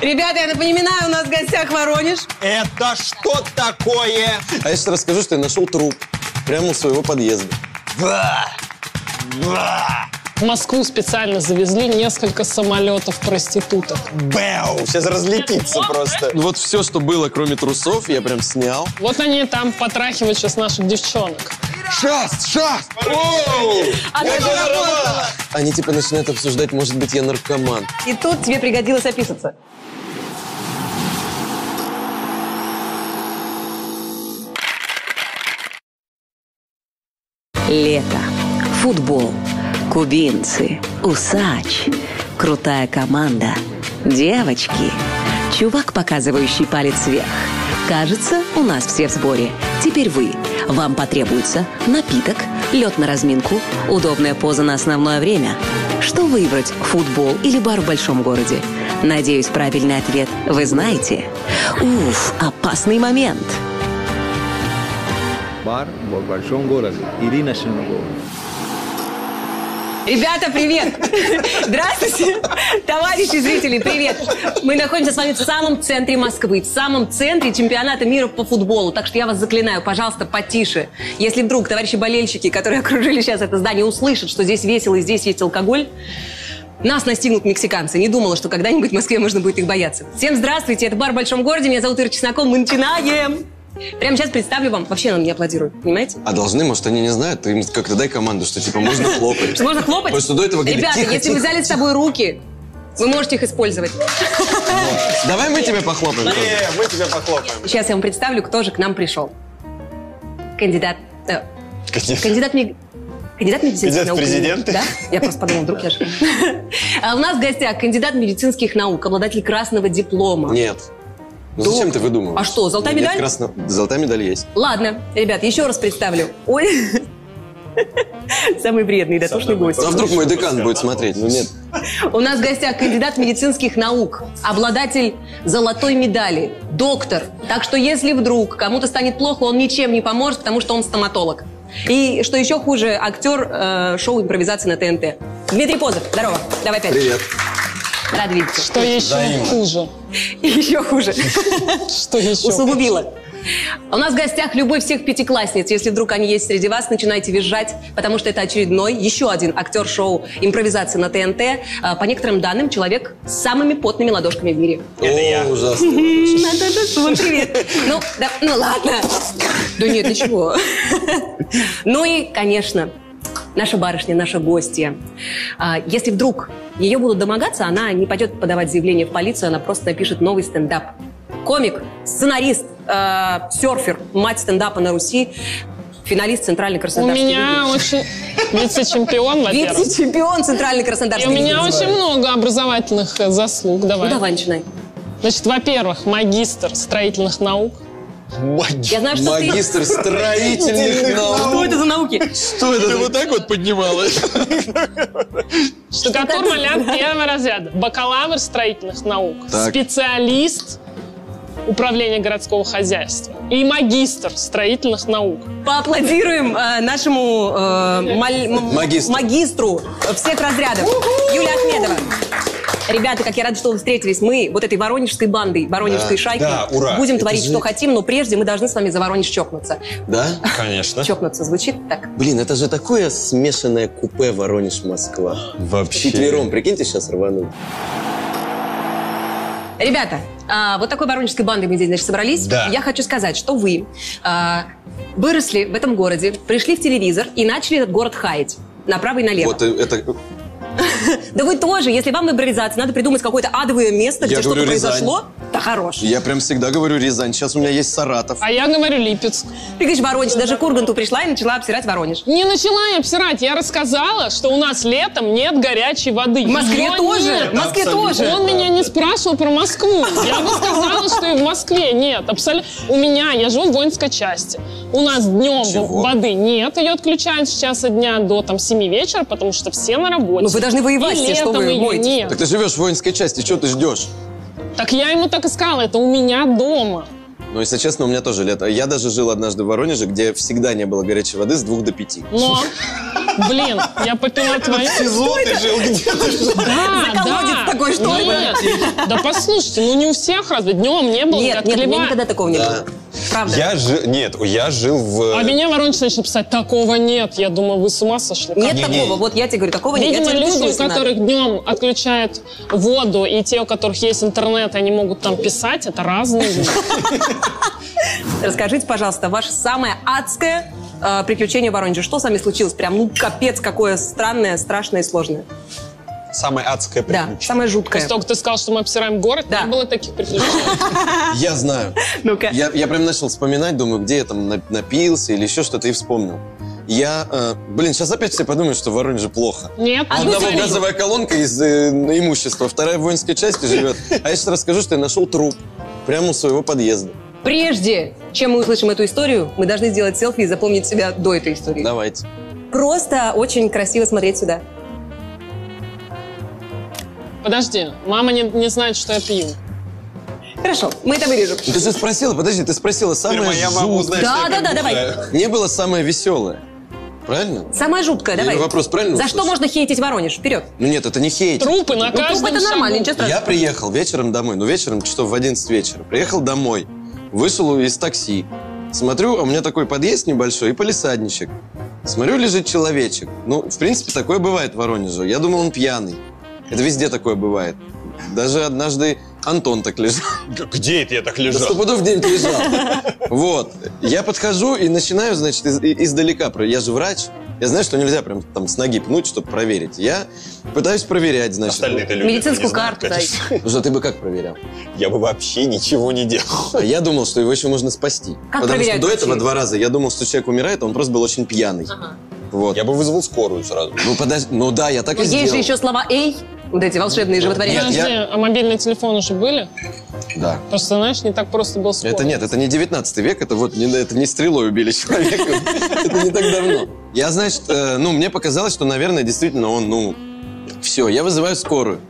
Ребята, я напоминаю, у нас в гостях Воронеж. Это что такое? А я сейчас расскажу, что я нашел труп прямо у своего подъезда. Да. Да. В Москву специально завезли несколько самолетов проституток. Бэу. Сейчас разлетится просто. Ну вот все, что было, кроме трусов, я прям снял. Вот они там потрахивают сейчас наших девчонок. Шаст, шаст. Она заработала. Они типа начинают обсуждать, может быть, я наркоман. И тут тебе пригодилось описаться. Лето, футбол, кубинцы, усач, крутая команда, девочки, чувак, показывающий палец вверх. Кажется, у нас все в сборе. Теперь вы. Вам потребуется напиток, лед на разминку, удобная поза на основное время. Что выбрать, футбол или бар в большом городе? Надеюсь, правильный ответ вы знаете. Уф, опасный момент. бар в большом городе. Ирина Шеногова. Ребята, привет! Здравствуйте! Товарищи зрители, привет! Мы находимся с вами в самом центре Москвы, в самом центре чемпионата мира по футболу. Так что я вас заклинаю, пожалуйста, потише. Если вдруг товарищи болельщики, которые окружили сейчас это здание, услышат, что здесь весело и здесь есть алкоголь, нас настигнут мексиканцы. Не думала, что когда-нибудь в Москве можно будет их бояться. Всем здравствуйте, это бар в Большом городе. Меня зовут Ира Чеснокова. Мы начинаем! Прямо сейчас представлю вам. Вообще нам не аплодируют, понимаете? А должны, может, они не знают, ты им как-то дай команду, что типа можно хлопать. Что можно хлопать? Потому что до этого говорили, Ребята, если вы взяли с собой руки, вы можете их использовать. Давай мы тебе похлопаем. Э, мы тебе похлопаем. Сейчас я вам представлю, кто же к нам пришел. Кандидат... э, кандидат Кандидат медицинских наук. президенты? Да? Я просто подумала, вдруг я же... А у нас в гостях кандидат медицинских наук, обладатель красного диплома. Нет. Ну зачем ты выдумываешь? А что, золотая Нет, медаль? красно- Золотая медаль есть. Ладно, ребят, еще раз представлю. Ой, самый вредный дотошный гость. А вдруг мой декан будет смотреть? Ну нет. У нас в гостях кандидат медицинских наук, обладатель золотой медали, доктор. Так что если вдруг кому-то станет плохо, он ничем не поможет, потому что он стоматолог. И что еще хуже, актер э, шоу импровизации на ТНТ. Дмитрий Позов, здорово. Давай пять. Привет. Видеться. Что еще хуже? И еще хуже. Что еще? Усугубила. У нас в гостях любовь всех пятиклассниц. Если вдруг они есть среди вас, начинайте визжать, потому что это очередной, еще один актер шоу импровизации на ТНТ. А, По некоторым данным, человек с самами потными ладошками в мире. О, ужасно. Вон, привет. Ну, да, ну ладно. Да нет, ничего. Ну и, конечно, наша барышня, наша гостья. А, Если вдруг ее будут домогаться, она не пойдет подавать заявление в полицию, она просто напишет новый стендап. Комик, сценарист, э, серфер, мать стендапа на Руси, финалист Центральной У Краснодарской меня лиги. очень вице-чемпион, во-первых. Вице-чемпион Центральной И Краснодарской у меня очень много образовательных э, заслуг. Ну Давай. давай, начинай. Значит, во-первых, магистр строительных наук. Я знаю, что ты... Магистр строительных наук. Что это за науки? Что это? Ты вот так вот поднималась. Штукатур маляр первого разряда. Бакалавр строительных наук. Специалист управления городского хозяйства. И магистр строительных наук. Поаплодируем э, нашему э, маль- Магистру. магистру всех разрядов, Юлия Ахмедова. Ребята, как я рада, что вы встретились. Мы вот этой воронежской бандой, воронежской Да, шайкой да, ура. будем Это творить, же- что хотим, но прежде мы должны с вами за Воронеж чокнуться. Да? Конечно. Чокнуться звучит так. Блин, это же такое смешанное купе Воронеж-Москва. Вообще. Четвером, прикиньте, сейчас рванул. Ребята, а, вот такой воронежской бандой мы здесь, значит, собрались. Да. Я хочу сказать, что вы а, выросли в этом городе, пришли в телевизор и начали этот город хаять. Направо и налево. Вот э, это... Да вы тоже, если вам импровизация, надо придумать какое-то адовое место, где что-то произошло. Да хорош. Я прям всегда говорю Рязань. Сейчас у меня есть Саратов. А я говорю Липецк. Ты говоришь Воронеж, даже к Урганту пришла и начала обсирать Воронеж. Не начала я обсирать. Я рассказала, что у нас летом нет горячей воды. В Москве тоже, в Москве тоже. Он меня не спрашивал про Москву. Я бы сказала, что и в Москве нет. Абсолютно. У меня, я живу в воинской части. У нас днем воды нет. Ее отключают с часа дня до там, 7 вечера, потому что все на работе. Ну, должны воевать И все, что вы моетесь. нет. Так ты живешь в воинской части, что ты ждешь? Так я ему так и сказала, это у меня дома. Но, если честно, у меня тоже лето. Я даже жил однажды в Воронеже, где всегда не было горячей воды с двух до пяти. Но, блин, я попила твои... СИЗО ты жил где-то? Да, колодец да. такой, что? Нет. Да послушайте, ну не у всех разве днем не было. Нет, нет, у меня никогда такого не Да. было. Правда. Я жил... Нет, я жил в... А меня Воронеж начал писать, такого нет. Я думаю, вы с ума сошли. Нет Не-не. такого. Вот я тебе говорю, такого нет. Видимо, тебе напишу, люди, у если надо. которых днем отключают воду, и те, у которых есть интернет, они могут там писать, это разные люди. Расскажите, пожалуйста, ваше самое адское э, приключение в Воронеже. Что с вами случилось? Прям, ну, капец, какое странное, страшное и сложное. Самое адское Да, приключение. самое жуткое. После того, как ты сказал, что мы обсираем город, Да. не было таких приключений. Я знаю. Ну-ка. Я, я прям начал вспоминать, думаю, где я там на- напился или еще что-то, и вспомнил. Я, э, блин, сейчас опять все подумают, что в Воронеже плохо. Нет, У А газовая колонка из э, имущества, вторая в воинской части живет. А я сейчас расскажу, что я нашел труп прямо у своего подъезда. Прежде чем мы услышим эту историю, мы должны сделать селфи и запомнить себя до этой истории. Давайте. Просто очень красиво смотреть сюда. Подожди, мама не, не знает, что я пью. Хорошо, мы это вырежем. Ты же спросила, подожди, ты спросила Теперь самое моя мама жуткое. узнает, Да, что я да, да, давай. будто- Не было самое веселое. Правильно? Самое жуткое, Я давай. вопрос правильно За услышал? что можно хейтить Воронеж? Вперед. Ну нет, это не хейт. Трупы на Ну, труп каждом это нормально, шагу. ничего страшного. Я приехал вечером домой, ну вечером часов в 11 вечера. Приехал домой, вышел из такси. Смотрю, а у меня такой подъезд небольшой и полисадничек. Смотрю, лежит человечек. Ну, в принципе, такое бывает в Воронеже. Я думал, он пьяный. Это везде такое бывает. Даже однажды Антон так лежал. Где это я так Да лежал? сто пудов где-нибудь лежал. Вот. Я подхожу и начинаю, значит, из- издалека. Я же врач. Я знаю, что нельзя прям там с ноги пнуть, чтобы проверить. Я пытаюсь проверять, значит. Остальные-то люди Медицинскую карту дай. Ну что, ты бы как проверял? Я бы вообще ничего не делал. А я думал, что его еще можно спасти. Как Потому что до этого два раза я думал, что человек умирает, а он просто был очень пьяный. Вот. Я бы вызвал скорую сразу. Ну подожди, ну да, я так Но и есть же сделал. еще слова «эй», вот эти волшебные животворящие. Нет, Подожди, а мобильные телефоны уже были? Да. Просто, знаешь, не так просто был спор. Это нет, это не 19 век, это вот не, это не стрелой убили человека. Это не так давно. Я, значит, э, ну, мне показалось, что, наверное, действительно он, ну, все, я вызываю скорую.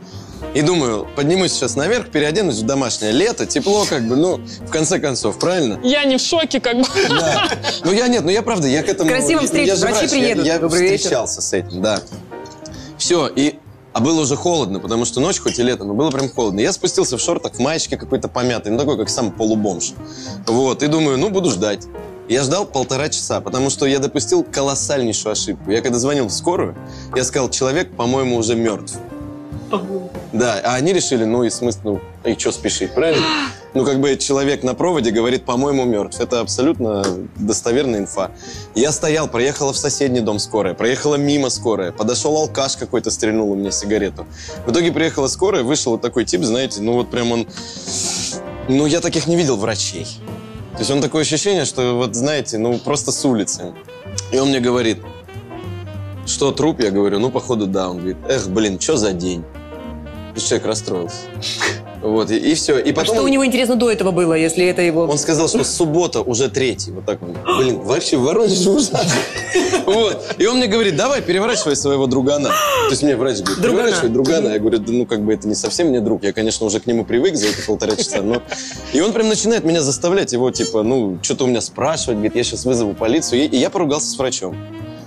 И думаю, поднимусь сейчас наверх, переоденусь в домашнее лето, тепло как бы, ну, в конце концов, правильно? Я не в шоке, как бы. Да. Ну я нет, ну я правда, я к этому... Красиво я- встретить, я же врачи врач, я- приедут. Я, вечер. встречался с этим, да. Все, и... А было уже холодно, потому что ночь, хоть и лето, но было прям холодно. Я спустился в шортах, в маечке какой-то помятый, ну такой, как сам полубомж. Вот, и думаю, ну буду ждать. Я ждал полтора часа, потому что я допустил колоссальнейшую ошибку. Я когда звонил в скорую, я сказал, человек, по-моему, уже мертв. Да, а они решили, ну и смысл, ну и что спешить, правильно? Ну как бы человек на проводе говорит, по-моему, мертв. Это абсолютно достоверная инфа. Я стоял, проехала в соседний дом скорая, проехала мимо скорая, подошел алкаш какой-то, стрельнул у меня сигарету. В итоге приехала скорая, вышел вот такой тип, знаете, ну вот прям он... Ну я таких не видел врачей. То есть он такое ощущение, что вот знаете, ну просто с улицы. И он мне говорит, что труп? Я говорю, ну походу да. Он говорит, эх, блин, что за день? Есть Человек расстроился. Вот, и, все. И А потом что у него, интересно, до этого было, если это его... он сказал, что суббота уже третий. Вот так он. Блин, вообще в Воронеже ужасно. Вот. И он мне говорит, давай, переворачивай своего другана. То есть мне врач говорит, Другана. переворачивай другана. Я говорю, да ну как бы это не совсем мне друг. Я, конечно, уже к нему привык за эти полтора часа. Но... И он прям начинает меня заставлять его, типа, ну, что-то у меня спрашивать. Говорит, я сейчас вызову полицию. И, и я поругался с врачом.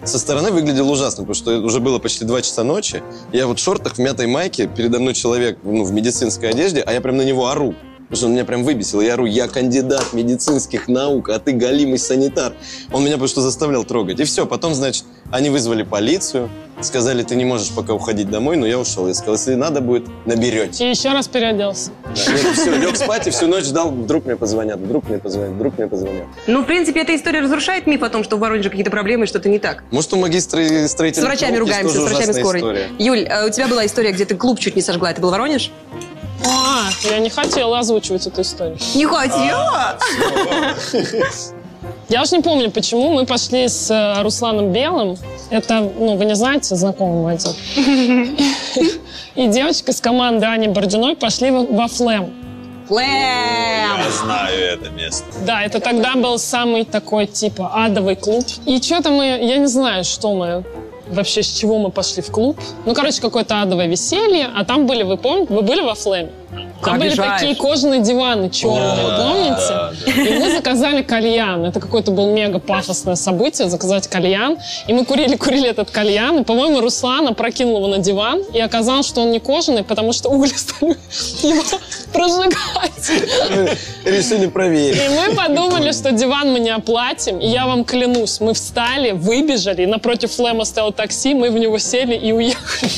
Со стороны выглядел ужасно, потому что уже было почти 2 часа ночи. Я вот в шортах, в мятой майке, передо мной человек ну, в медицинской одежде, а я прям на него ору. Потому что он меня прям выбесил. Я ору, я кандидат медицинских наук, а ты галимый санитар. Он меня просто заставлял трогать. И все, потом, значит, они вызвали полицию, сказали, ты не можешь пока уходить домой, но я ушел. Я сказал, если надо будет, наберете. И еще раз переоделся. Да. Все, лег спать и всю ночь ждал, вдруг мне позвонят, вдруг мне позвонят, вдруг мне позвонят. Ну, в принципе, эта история разрушает миф о том, что в Воронеже какие-то проблемы и что-то не так. Может, у магистра С строительных врачами наук есть ругаемся, с врачами скорой. история. Юль, а у тебя была история, где ты клуб чуть не сожгла. Это был Воронеж? А, я не хотела озвучивать эту историю. Не хотела. Я уж не помню, почему мы пошли с э, Русланом Белым. Это, ну, вы не знаете, знакомый отец. И девочка с команды Ани Бородиной пошли во во Флэм. Флэм. Я знаю это место. Да, это тогда был самый такой, типа, адовый клуб. И что-то мы, я не знаю, что мы вообще, с чего мы пошли в клуб. Ну, короче, какое-то адовое веселье. А там были, вы помните, вы были во Флэме? Там были такие кожаные диваны черные, помните? И мы заказали кальян. Это какое-то было мега пафосное событие, заказать кальян. И мы курили-курили этот кальян. И, по-моему, Руслан опрокинул его на диван. И оказалось, что он не кожаный, потому что угли стали его прожигать. Решили проверить. И мы подумали, что диван мы не оплатим. И я вам клянусь, мы встали, выбежали, и напротив Флема стоял такси, мы в него сели и уехали.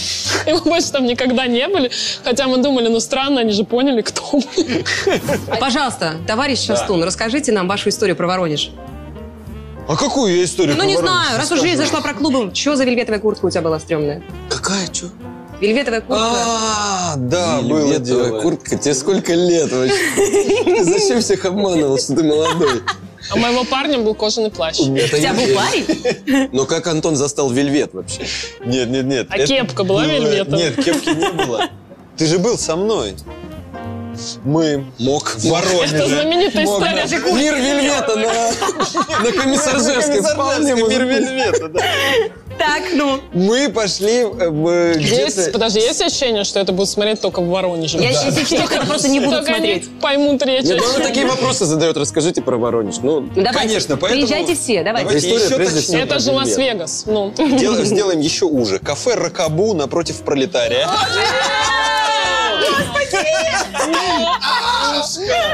И мы больше там никогда не были. Хотя мы думали, ну странно, они же поняли, кто мы. Пожалуйста, товарищ Шастун, расскажите нам вашу историю про Воронеж. А какую я историю Ну, не знаю, раз уж речь зашла про клубы, что за вельветовая куртка у тебя была стрёмная? Какая, чё? Вельветовая куртка. А, да, Вельветовая дело. куртка. Тебе сколько лет вообще? Ты зачем всех обманывал, что ты молодой? А у моего парня был кожаный плащ. У тебя был парень? Но как Антон застал вельвет вообще? Нет, нет, нет. А кепка была вельветовая? Нет, кепки не было. Ты же был со мной. Мы Мог. в Воронеже. Это знаменитая Мог, история. да. Мир вельвета на, на Комиссаржевской. Вполне Мир. Вельвета, да. Так, ну. Мы пошли э, Есть, где-то... подожди, есть ощущение, что это будут смотреть только в Воронеже? Я сейчас естественно, просто не буду Только смотреть. они поймут речь. Нет, ну, он такие вопросы задает. Расскажите про Воронеж. Ну, давайте, Конечно, поэтому- Приезжайте все, давайте. Давайте История еще прежде точнее. всего. Это же Лас-Вегас. Ну. Дел- Сделаем еще уже. Кафе Ракабу напротив пролетария.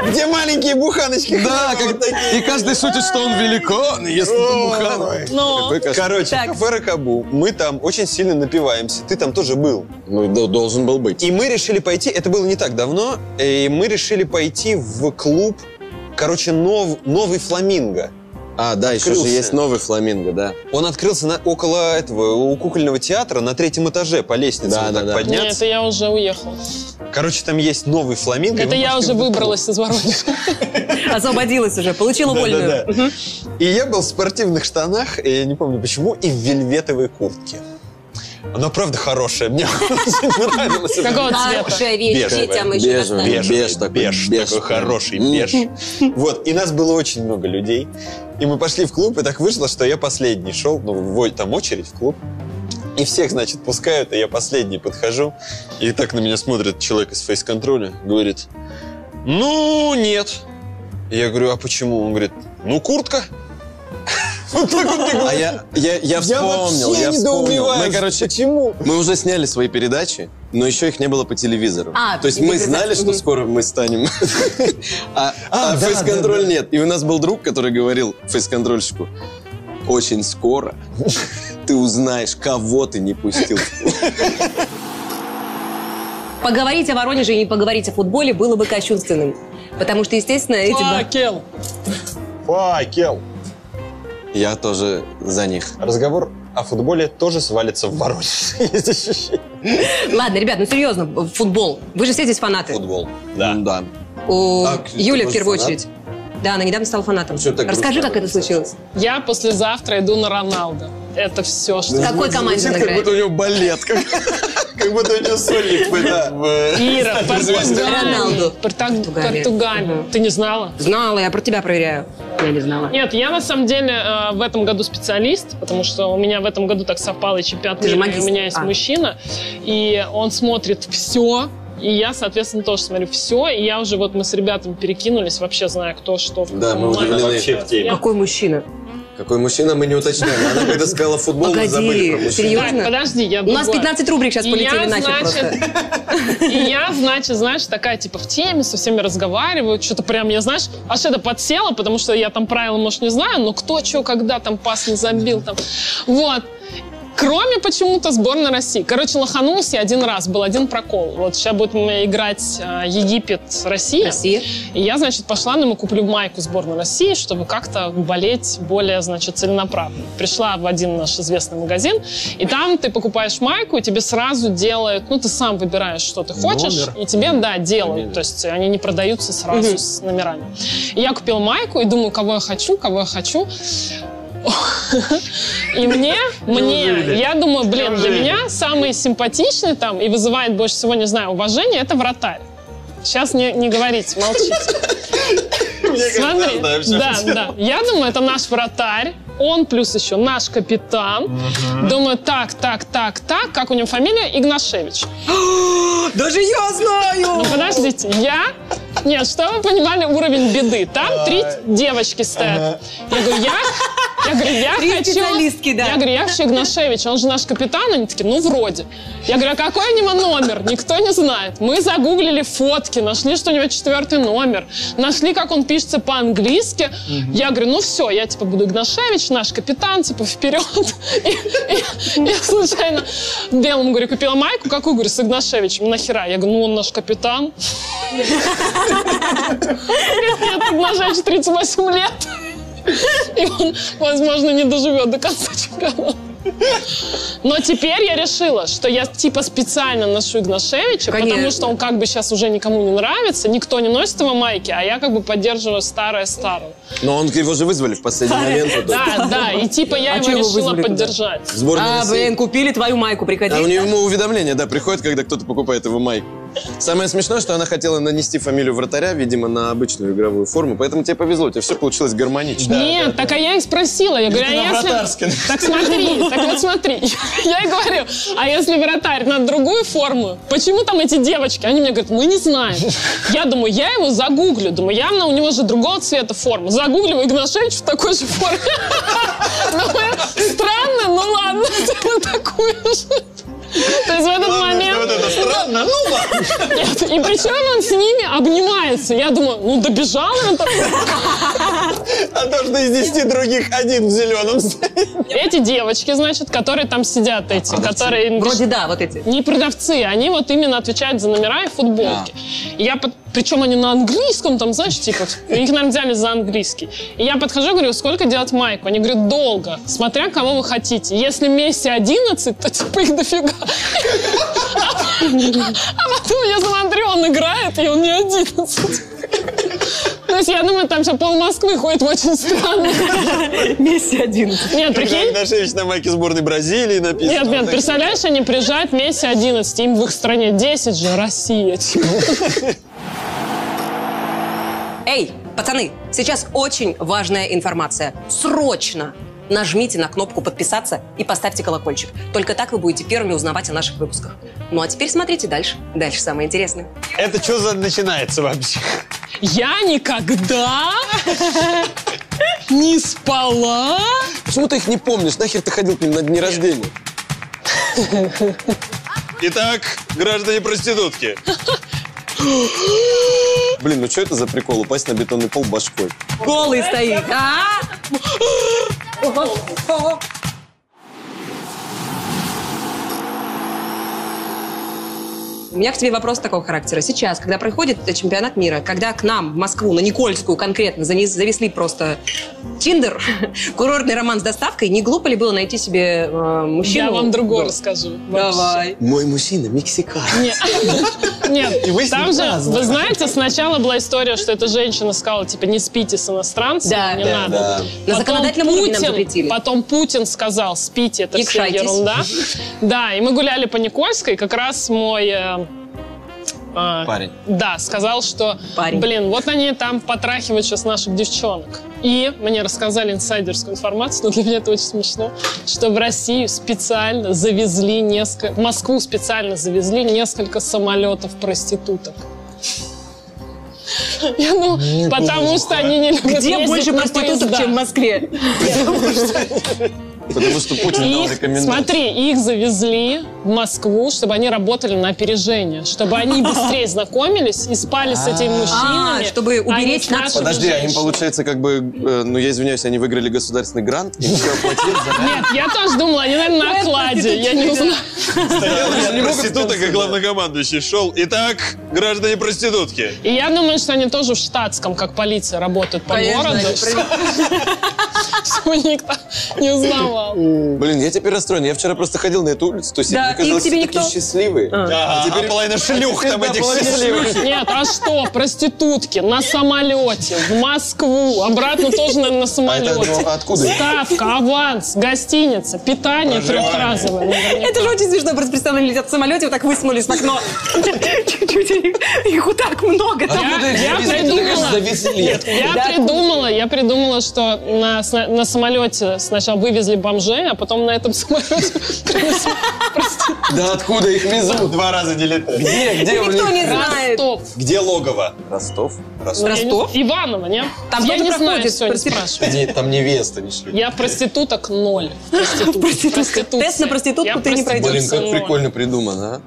Где маленькие буханочки. да, как, и каждый шутит, что он великан, и ест бухану. Но Какой кошмар. Короче, кафе Ракабу. Мы там очень сильно напиваемся. Ты там тоже был. Ну, должен был быть. И мы решили пойти, это было не так давно, и мы решили пойти в клуб, короче, нов- новый фламинго. А, да, еще же Открылся. есть новый фламинго, да. Он открылся на- около этого, у кукольного театра на третьем этаже по лестнице Да, вот да, так да. нет, подняться. это я уже уехала. Короче, там есть новый фламинго. Это я уже выбралась из Воронежа. Освободилась уже, получила вольную. И я был в спортивных штанах, и я не помню почему, и в вельветовой куртке. Она правда хорошая, мне это. Какого цвета? Хорошая вещь, Бежевая. детям еще Беж такой, беж, такой хороший беж. Вот, и нас было очень много людей. И мы пошли в клуб, и так вышло, что я последний шел, ну, в- там очередь в клуб. И всех, значит, пускают, и я последний подхожу. И так на меня смотрит человек из фейс-контроля, говорит, ну, нет. Я говорю, а почему? Он говорит, ну, куртка. Вот так мне А я, я, я вспомнил, вообще я вспомнил. Мы, короче, почему? мы уже сняли свои передачи, но еще их не было по телевизору. А, То есть мы знали, что скоро мы станем. А, А, а да, фейс-контроль да, да. нет. И у нас был друг, который говорил фейс-контрольщику, очень скоро ты узнаешь, кого ты не пустил. Поговорить о Воронеже и не поговорить о футболе было бы кощунственным. Потому что, естественно, эти... два- Факел. Факел. Я тоже за них. Разговор о футболе тоже свалится в Воронеж. Есть ощущение. Ладно, ребят, ну серьезно, футбол. Вы же все здесь фанаты. Футбол. Да. да. У А, в первую фанат? очередь. Да, она недавно стала фанатом. Так Расскажи, грустно как это случилось. Я послезавтра иду на Роналдо. Это все, что... В какой команде он Звучит, как играет? будто у него балет. Как, будто у него сольник в Ира, Португалия. Португалия. Ты не знала? Знала, я про тебя проверяю. Я не знала. Нет, я на самом деле э, в этом году специалист, потому что у меня в этом году так совпало и чемпионат мира, у меня есть А. мужчина, и он смотрит все, и я, соответственно, тоже смотрю все, и я уже вот мы с ребятами перекинулись, вообще зная, кто что. в Да, мы удивлены. Вообще в теме. Какой мужчина? Какой мужчина, мы не уточняем. Она когда сказала футбол, мы Погоди, забыли про мужчин. серьезно? Так, подожди, я У нас другое. 15 рубрик сейчас И полетели я, нахер значит, просто. И я, значит, знаешь, такая, типа, в теме, со всеми разговариваю, что-то прям, я, знаешь, аж это подсела, потому что я там правила, может, не знаю, но кто, что, когда там пас не забил, там. Вот. Кроме почему-то сборной России. Короче, лоханулась я один раз, был один прокол. Вот сейчас будет у меня играть а, Египет-Россия. Россия. И я, значит, пошла, ну, куплю майку сборной России, чтобы как-то болеть более, значит, целенаправленно. Пришла в один наш известный магазин, и там ты покупаешь майку, и тебе сразу делают, ну, ты сам выбираешь, что ты хочешь, Номер. и тебе, да, делают. То есть они не продаются сразу с номерами. И я купила майку и думаю, кого я хочу, кого я хочу. И мне, мне, я думаю, блин, для меня самый симпатичный там и вызывает больше всего, не знаю, уважение, это вратарь. Сейчас не, не говорите, молчите. Смотри, да, да. Я думаю, это наш вратарь. он плюс еще наш капитан. Думаю, так, так, так, так, как у него фамилия? Игнашевич. Даже я знаю! Ну, подождите, я... Нет, что вы понимали уровень беды? Там три девочки стоят. Я говорю, я... Я говорю, я Три хочу... специалистки, да. Я говорю, я хочу Игнашевич, он же наш капитан. Они такие, ну, вроде. Я говорю, а какой у него номер? Никто не знает. Мы загуглили фотки, нашли, что у него четвертый номер. Нашли, как он пишется по-английски. Я говорю, ну все, я типа буду Игнашевич, наш капитан, типа вперед. И, и- я случайно белому, говорю, купила майку, какую, говорю, с Игнашевичем, нахера? Я говорю, ну он наш капитан. Нет, Игнашевич 38 лет. И он, возможно, не доживет до конца чемпионата. Но теперь я решила, что я типа специально ношу Игнашевича, потому Конечно. что он как бы сейчас уже никому не нравится, никто не носит его майки, а я как бы поддерживаю старое старого. Но он его же вызвали в последний момент. вот, Да, да, и типа я А его решила вызвали поддержать. сборную А, России. блин, купили твою майку, приходи. А у ему уведомление, да, приходит, когда кто-то покупает его майку. Самое смешное, что она хотела нанести фамилию вратаря, видимо, на обычную игровую форму, поэтому тебе повезло, у тебя все получилось гармонично. Нет, так а я их спросила. Я говорю, а если... Так смотри, так вот смотри. Я ей говорю, а если вратарь на другую форму, почему там эти девочки? Они мне говорят, мы не знаем. Я думаю, я его загуглю. Думаю, явно у него же другого цвета форма. Загугливаю Игнашевич в такой же форме. Думаю, Странно, ну ладно, такую же. То есть в этот момент... Вот это странно. Ну ладно. Нет, и причем он с ними обнимается. Я думаю, ну добежал он такой. А то, что из 10 других один в зеленом стоит. Эти девочки, значит, которые там сидят, эти, которые... Вроде да, вот эти. Не продавцы, они вот именно отвечают за номера и футболки. И я под- Причем они на английском, там, знаешь, типа, их, наверное, взяли за английский. И я подхожу, говорю, сколько делать майку? Они говорят, долго, смотря кого вы хотите. Если Месси 11, то типа их дофига. А потом я смотрю, он играет, и он не 11. То есть я думаю, там все пол Москвы ходит в очень странно. Месси один. Нет, прикинь, Игнашевич на майке сборной Бразилии написано. Нет, нет, представляешь, они приезжают Месси 11, им в их стране 10 же, Россия. Эй, пацаны, сейчас очень важная информация. Срочно нажмите на кнопку подписаться и поставьте колокольчик. Только так вы будете первыми узнавать о наших выпусках. Ну а теперь смотрите дальше. Дальше самое интересное. Это что за начинается вообще? Я никогда не спала. Почему ты их не помнишь? Нахер ты ходил к ним на дни рождения? Итак, граждане проститутки. Блин, ну что это за прикол? Упасть на бетонный пол башкой. Голый стоит. А? У меня к тебе вопрос такого характера. Сейчас, когда проходит чемпионат мира, когда к нам, в Москву, на Никольскую конкретно, завезли просто Тиндер, курортный роман с доставкой, не глупо ли было найти себе э, мужчину? Я вам другое расскажу. вообще. Давай. Мой мужчина мексикан. Нет, нет, вы с там же, праздновали. вы знаете, сначала была история, что эта женщина сказала, типа, не спите с иностранцами, Да, не да, надо. да. На Потом законодательном уровне нам Путин- запретили. Потом Путин сказал, спите, это все ерунда. Да, и мы гуляли по Никольской, и как раз мой... э, э, Парень. Да, сказал, что, Парень. блин, вот они там потрахивают сейчас наших девчонок. И мне рассказали инсайдерскую информацию, но для меня это очень смешно, что в Россию специально завезли несколько... В Москву специально завезли несколько самолетов проституток. Я, ну, потому что они не любят Где больше проституток, чем в Москве? Потому что Путин дал Их, рекомендацию. смотри, их завезли в Москву, чтобы они работали на опережение, чтобы они быстрее знакомились и спали с этими мужчинами. А, чтобы а не уберечь нас. Подожди, а им получается как бы, э, ну я извиняюсь, они выиграли государственный грант, им все оплатили за Нет, я тоже думала, они, наверное, на окладе. Я не узнала. Стоял ряд проституток, и главнокомандующий шел. Итак, граждане проститутки. И я думаю, что они тоже в штатском, как полиция, работают по Конечно, городу. Чтобы никто не узнавал. Блин, я теперь расстроен. Я вчера просто ходил на эту улицу, то есть Да, мне казалось, все такие счастливые. А, теперь- а половина шлюх теперь, там да, этих половина счастливых. Нет, а что, проститутки на самолете в Москву, обратно тоже, наверное, на самолете. ну, откуда? Ставка, аванс, гостиница, питание трехразовое. Это же очень смешно. Просто представляю, они летят в самолете, вот так высунулись в окно. Чуть-чуть Их вот так много там. Откуда их я придумала. Я придумала, я придумала, что на, на самолете сначала вывезли бомжей, а потом на этом самолете. Да откуда их везут? Два раза не летали. Где, где у Никто не знает. Где логово? Ростов? Ростов. Ростов? Иваново, нет? Там я не знаю, все, не спрашивай. Там невеста не шли? Я проституток ноль. Проститутка. Тест на проститутку ты не пройдешь. Блин, как прикольно придумано, а?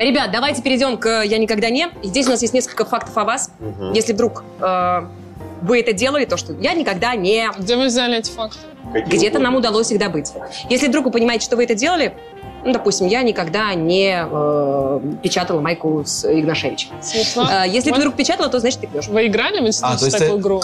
Ребят, давайте перейдем к «Я никогда не». Здесь у нас есть несколько фактов о вас. Если вдруг э, вы это делали, то что «Я никогда не...» Где вы взяли эти факты? Где-то нам удалось их добыть. Если вдруг вы понимаете, что вы это делали, ну, допустим, я никогда не э, печатала майку с Игнашевичем. Смешно. Э, если ты Вот. вдруг печатала, то значит ты пьешь. Вы играли в институте А, есть такую ты- игру?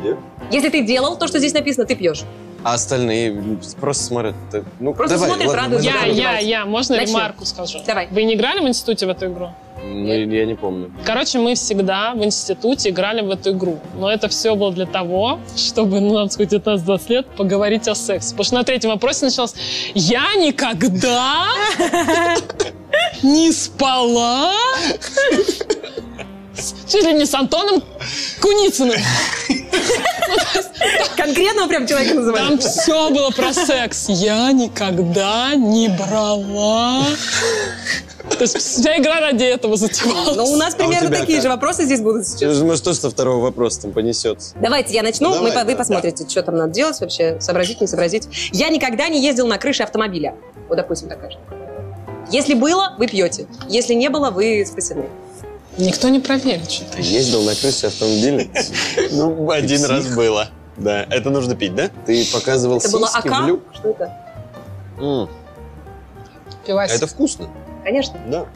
Где? Если ты делал то, что здесь написано, ты пьешь. А остальные просто смотрят. Ты- Ну, Просто давай, смотрят, ладно, радуются. Я, я, давайте. я. Можно Начнем. ремарку скажу? Давай. Вы не играли в институте в эту игру? Ну, я не помню. Короче, мы всегда в институте играли в эту игру. Но это все было для того, чтобы, ну, нам сказать, 19-20 лет поговорить о сексе. Потому что на третьем вопросе началось «Я никогда не спала чуть ли не с Антоном Куницыным». Конкретного прям человека называют. Там все было про секс. Я никогда не брала. То есть вся игра ради этого затевалась. Ну, у нас примерно тебя такие как? же вопросы здесь будут сейчас. Может, что со второго вопроса там понесется? Давайте я начну, Давай, мы, по- вы да, посмотрите, что там надо делать вообще, сообразить, не сообразить. Я никогда не ездил на крыше автомобиля. Вот, допустим, такая штука. Если было, вы пьете. Если не было, вы спасены. Никто не проверит, что Ты ездил на крыше автомобиля? Ну, один раз было. Да, это нужно пить, да? Ты показывал Это было в люк? Что это? М, пивасик. Это вкусно. Конечно. Да.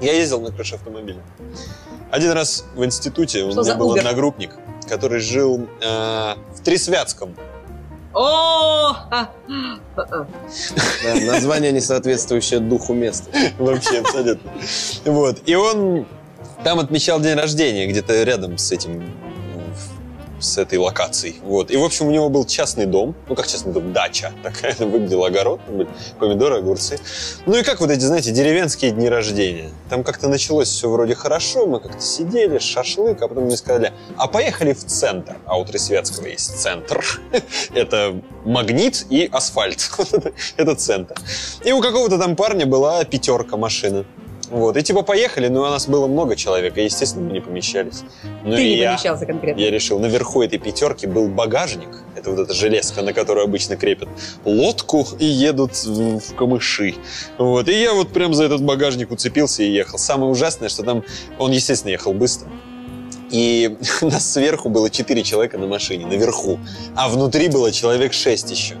Я ездил на крыше автомобиля. Один раз в институте у меня был одногруппник, который жил э, в Трисвятском. О! название не соответствующее духу места. Вообще, абсолютно. Вот. И он там отмечал день рождения, где-то рядом с этим с этой локацией. Вот. И, в общем, у него был частный дом. Ну, как частный дом? Дача. Такая выглядела огород. были Помидоры, огурцы. Ну и как вот эти, знаете, деревенские дни рождения. Там как-то началось все вроде хорошо. Мы как-то сидели, шашлык, а потом мне сказали, а поехали в центр. А у Тресвятского есть центр. Это магнит и асфальт. Это центр. И у какого-то там парня была пятерка машина. Вот. И типа поехали, но у нас было много человек, и, естественно, мы не помещались. Ну Ты не я, помещался конкретно. я решил, наверху этой пятерки был багажник. Это вот эта железка, на которую обычно крепят лодку и едут в в камыши. Вот. И я вот прям за этот багажник уцепился и ехал. Самое ужасное, что там он, естественно, ехал быстро. И нас сверху было четыре человека на машине, наверху. А внутри было человек шесть еще.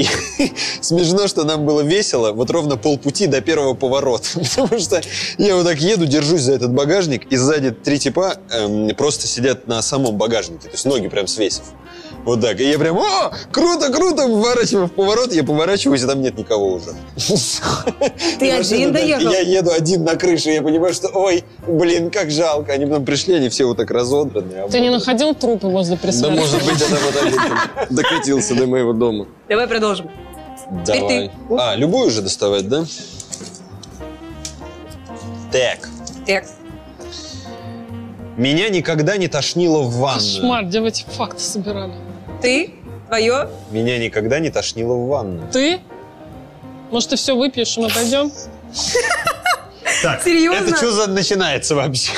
И смешно, что нам было весело вот ровно полпути до первого поворота. Потому что я вот так еду, держусь за этот багажник, и сзади три типа эм, просто сидят на самом багажнике, то есть ноги прям свесив. Вот так. И я прям, о, круто, круто, поворачиваю в поворот, я поворачиваюсь, и там нет никого уже. Ты один да, доехал? Я еду один на крыше, я понимаю, что, ой, блин, как жалко. Они потом пришли, они все вот так разодранные. Ты не находил трупы возле Да, присвятки? может быть, это вот так вот докатился до моего дома. Давай продолжим. Давай. ты. А, любую уже доставать, да? Так. Так. Меня никогда не тошнило в ванную. Кошмар, где вы эти факты собирали? Ты? Твое? Меня никогда не тошнило в ванную. Ты? Может, ты все выпьешь, и мы пойдем? Так, Серьезно? это что за начинается вообще?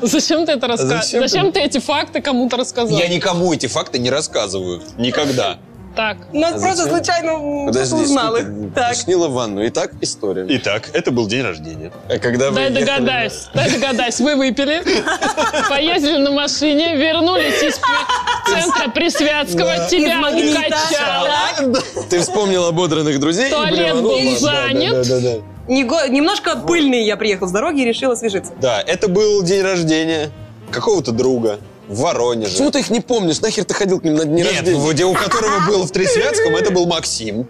Зачем ты это рассказываешь? Зачем Зачем, ты- ты эти факты кому-то рассказал? Я никому эти факты не рассказываю. Никогда. Так, Нас А просто зачем? случайно Подожди, узнал их. Так. тошнило в ванну. Итак, история. Итак, это был день рождения. А когда вы дай ехали- догадаюсь, дай догадаюсь. Вы выпили, поездили на машине, вернулись из центра Присвятского, тебя укачало, Ты вспомнил ободранных друзей туалет был занят. Да, да, Немножко пыльный я приехал с дороги и решил освежиться. Да, это был день рождения какого-то друга в Воронеже. Почему ты их не помнишь? Нахер ты ходил к ним на дни Нет, рождения? в- у которого был в Тресвятском, это был Максим.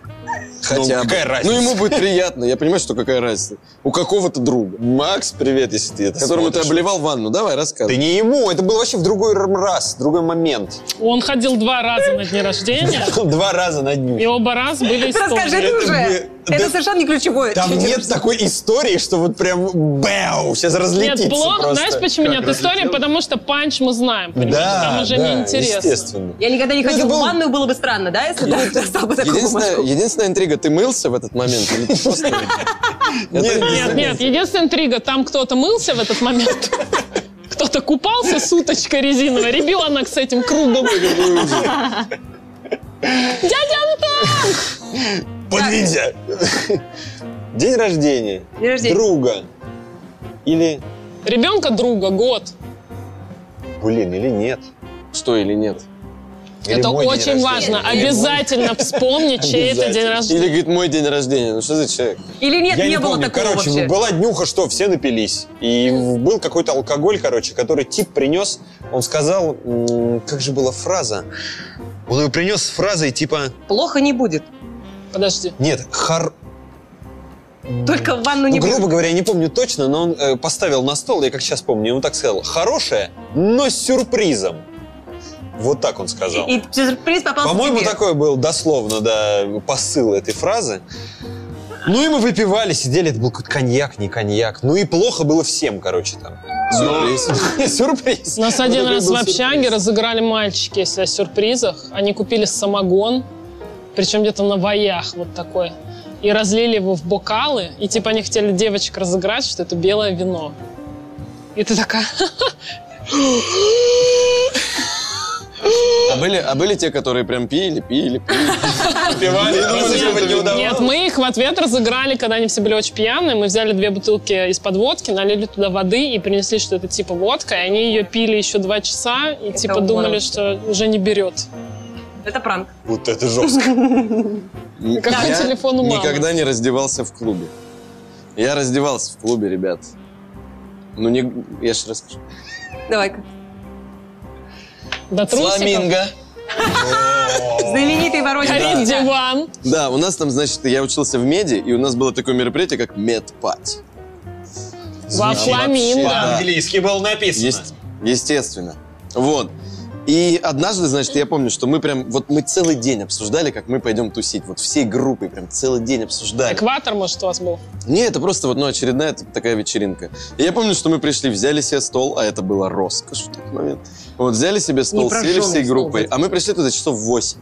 Хотя ну, бы. какая разница? Ну, ему будет приятно. Я понимаю, что какая разница. У какого-то друга, Макс, привет, если ты это которому ты смотришь. обливал ванну. Давай, Да рассказывай. не ему, это был вообще в другой раз, в другой момент. Он ходил два раза на дни рождения, Два раза на дню. и оба раза были Расскажи ты уже. Это Да совершенно не ключевое. Там нет такой истории, что вот прям бэу, сейчас разлетится Нет, просто. Знаешь, почему Как нет истории? Потому что панч мы знаем, понимаешь? Да, Там уже да, неинтересно. естественно. Я никогда не Ну, ходила это в ванную, было бы странно, да, если бы ты достал бы такую Единственная, интрига, ты мылся в этот момент? Или просто... Нет, Нет, нет, единственная интрига, там кто-то мылся в этот момент. Кто-то купался с уточкой резиновой, ребенок с этим кругом. Дядя Антон! Подвинься. День рождения. День рождения. Друга. Или, Ребенка друга, год. блин, или нет. Что или нет? Или Это очень важно. Обязательно вспомнить, чей это день Или, рождения. говорит, мой день рождения. Ну что за человек? Или нет, Я не, не, было помню. такого короче, вообще. была днюха, что все напились. И был какой-то алкоголь, короче, который тип принес. Он сказал, как же была фраза? Он его принес с фразой типа, Плохо не будет. Подожди. нет, хар... Только в ванну не Ну, грубо говоря, я не помню точно, но он э, поставил на стол, я как сейчас помню, и он так сказал, хорошее, но с сюрпризом. Вот так он сказал. И сюрприз попался По-моему, такой был дословно, да, посыл этой фразы. Ну и мы выпивали, сидели, это был какой-то коньяк, не коньяк. Ну и плохо было всем, короче, там. Сюрприз. Сюрприз. Нас один раз в общаге разыграли мальчики, если о сюрпризах. Они купили самогон, причем где-то на воях вот такой. И разлили его в бокалы. И типа они хотели девочек разыграть, что это белое вино. И ты такая... А были, а были те, которые прям пили, пили, пили. Выпивали, и разыгрывать не удавалось. Нет, мы их в ответ разыграли, когда они все были очень пьяные. Мы взяли две бутылки из-под водки, налили туда воды и принесли, что это типа водка. И они ее пили еще два часа и типа думали, что уже не берет. Это пранк. Вот это жестко. Какой Я телефон у мамы? никогда не раздевался в клубе. Я раздевался в клубе, ребят. Ну, не... Я же расскажу. Давай-ка. До трусиков. Фламинго. Знаменитый Горит ворочный диван. Да, у нас там, значит, я учился в меди, и у нас было такое мероприятие, как медпати. Во фламинго. По-английски было написано. Естественно. Вот. И однажды, значит, я помню, что мы прям, вот мы целый день обсуждали, как мы пойдем тусить. Вот всей группой прям целый день обсуждали. Экватор, может, у вас был? Не, это просто вот, ну, очередная такая вечеринка. И я помню, что мы пришли, взяли себе стол, а это было роскошь в тот момент. Вот, взяли себе стол, сели всей группой, а мы пришли туда часов в 8.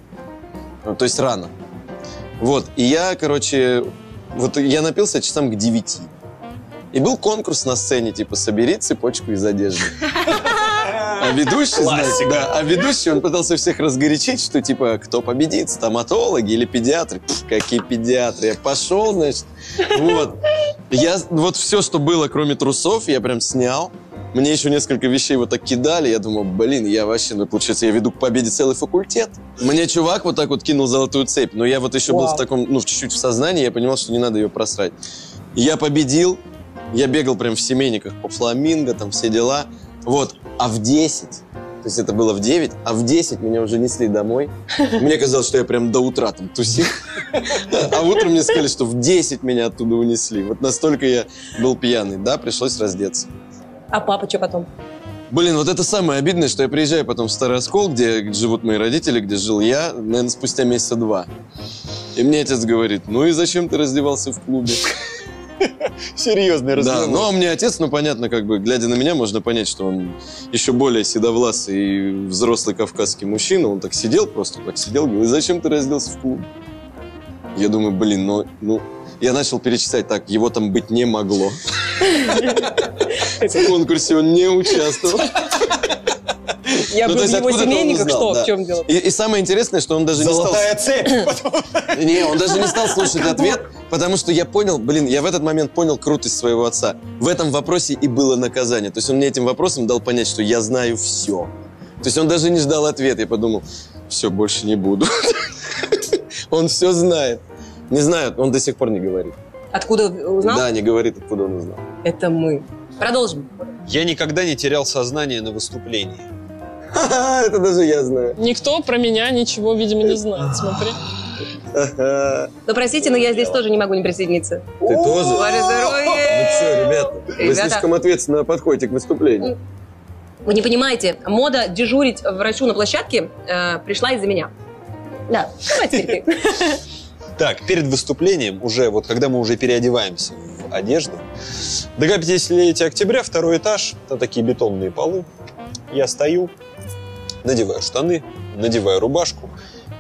Ну, то есть рано. Вот, и я, короче, вот я напился часам к 9. И был конкурс на сцене, типа, собери цепочку из одежды. А ведущий, знаете, да, а ведущий, он пытался всех разгорячить, что, типа, кто победит, стоматологи или педиатры? Пф, какие педиатры? Я пошел, значит, вот. Я, вот все, что было, кроме трусов, я прям снял. Мне еще несколько вещей вот так кидали. Я думал, блин, я вообще, ну, получается, я веду к победе целый факультет. Мне чувак вот так вот кинул золотую цепь, но я вот еще был в таком, ну, в чуть-чуть в сознании, я понимал, что не надо ее просрать. Я победил, я бегал прям в семейниках по фламинго, там все дела. Вот, а в 10, то есть это было в 9, а в 10 меня уже несли домой. Мне казалось, что я прям до утра там тусил. А утром мне сказали, что в 10 меня оттуда унесли. Вот настолько я был пьяный. Да, пришлось раздеться. А папа что потом? Блин, вот это самое обидное, что я приезжаю потом в Старый Оскол, где живут мои родители, где жил я, наверное, спустя месяца два. И мне отец говорит, ну и зачем ты раздевался в клубе? Серьезный Да, разговор. ну а мне отец, ну понятно, как бы, глядя на меня, можно понять, что он еще более седовласый и взрослый кавказский мужчина. Он так сидел просто, так сидел, говорит, зачем ты разделся в клубе? Я думаю, блин, ну, ну, я начал перечислять так, его там быть не могло. В конкурсе он не участвовал. Я Ну, был то в есть его семейниках, что, да. в чем дело? И, и самое интересное, что он даже не стал... Золотая цепь. Потом- Не, он даже не стал слушать ответ, потому что я понял, блин, я в этот момент понял крутость своего отца. В этом вопросе и было наказание. То есть он мне этим вопросом дал понять, что я знаю все. То есть он даже не ждал ответа. Я подумал, все, больше не буду. Он все знает. Не знаю, он до сих пор не говорит. Откуда узнал? Да, не говорит, откуда он узнал. Это мы. Продолжим. Я никогда не терял сознание на выступлении. Ха-ха, Это даже я знаю. Никто про меня ничего, видимо, не знает. Смотри. Но простите, но я здесь тоже не могу не присоединиться. Ты тоже? Ваше Ну здоровье! что, ребята, вы слишком ответственно подходите к выступлению. Вы не понимаете, мода дежурить врачу на площадке э, пришла из-за меня. Да, давай теперь ты. Так, перед выступлением, уже вот когда мы уже переодеваемся в одежду, до 50-летия октября, второй этаж, это такие бетонные полы. Я стою, надеваю штаны, надеваю рубашку,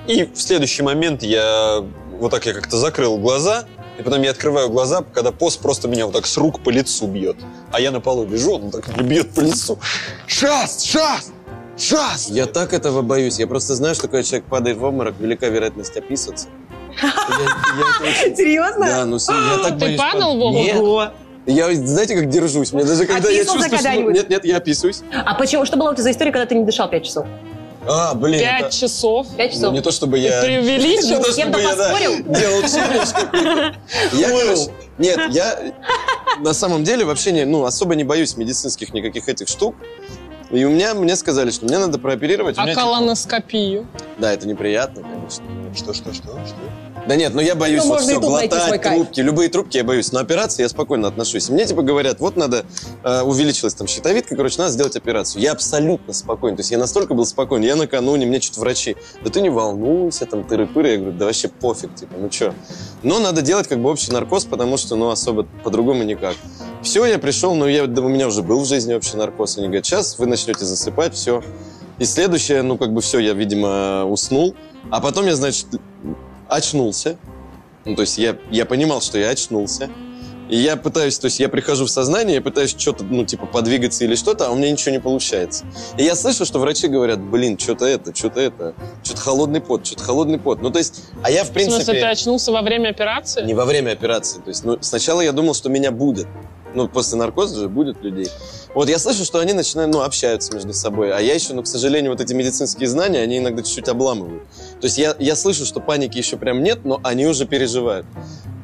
и в следующий момент я вот так я как-то закрыл глаза, и потом я открываю глаза, когда пост просто меня вот так с рук по лицу бьет. А я на полу лежу, он так мне бьет по лицу. Шас! Шас! Шас! Я так этого боюсь. Я просто знаю, что когда человек падает в обморок, велика вероятность описаться. Я, я очень- Серьезно? Да, ну я так Ты боюсь. падал в обморок? Я, знаете, как держусь? Мне даже когда я чувствую, что... Нет, нет, я описываюсь. А почему? Что была у тебя за история, когда ты не дышал 5 часов? А, блин. Пять это- часов. 5 Ну, часов. не то, чтобы я... Преувеличил? Не то, чтобы я, да, делал челлендж какой-то. Я, короче, нет, я на самом деле вообще не, ну, особо не боюсь медицинских никаких этих штук. И у меня, мне сказали, что мне надо прооперировать. А типа, колоноскопию? Да, это неприятно, конечно. Что, что, что, что? Да нет, ну я боюсь Ну, вот все, глотать, кайф. трубки, любые трубки я боюсь. Но операции я спокойно отношусь. Мне типа говорят, вот надо, э, увеличилась там щитовидка, короче, надо сделать операцию. Я абсолютно спокоен. То есть я настолько был спокоен. Я накануне, мне что-то врачи, да ты не волнуйся, там тыры-пыры. Я говорю, да вообще пофиг, типа, ну что. Но надо делать как бы общий наркоз, потому что, ну, особо по-другому никак. Все, я пришел, ну, я, да, у меня уже был в жизни общий наркоз. Они говорят, сейчас вы начнете засыпать, все. И следующее, ну, как бы все, я, видимо, уснул. А потом я, значит, очнулся. Ну, то есть я, я понимал, что я очнулся. И я пытаюсь, то есть я прихожу в сознание, я пытаюсь что-то, ну, типа, подвигаться или что-то, а у меня ничего не получается. И я слышу, что врачи говорят, блин, что-то это, что-то это, что-то холодный пот, что-то холодный пот. Ну, то есть, а я, в В принципе... смысле, ты очнулся во время операции? Не во время операции. То есть, ну, сначала я думал, что меня будет. Ну, после наркоза же будет людей. Вот я слышу, что они начинают, ну, общаются между собой. А я еще, ну, к сожалению, вот эти медицинские знания, они иногда чуть-чуть обламывают. То есть я, я слышу, что паники еще прям нет, но они уже переживают.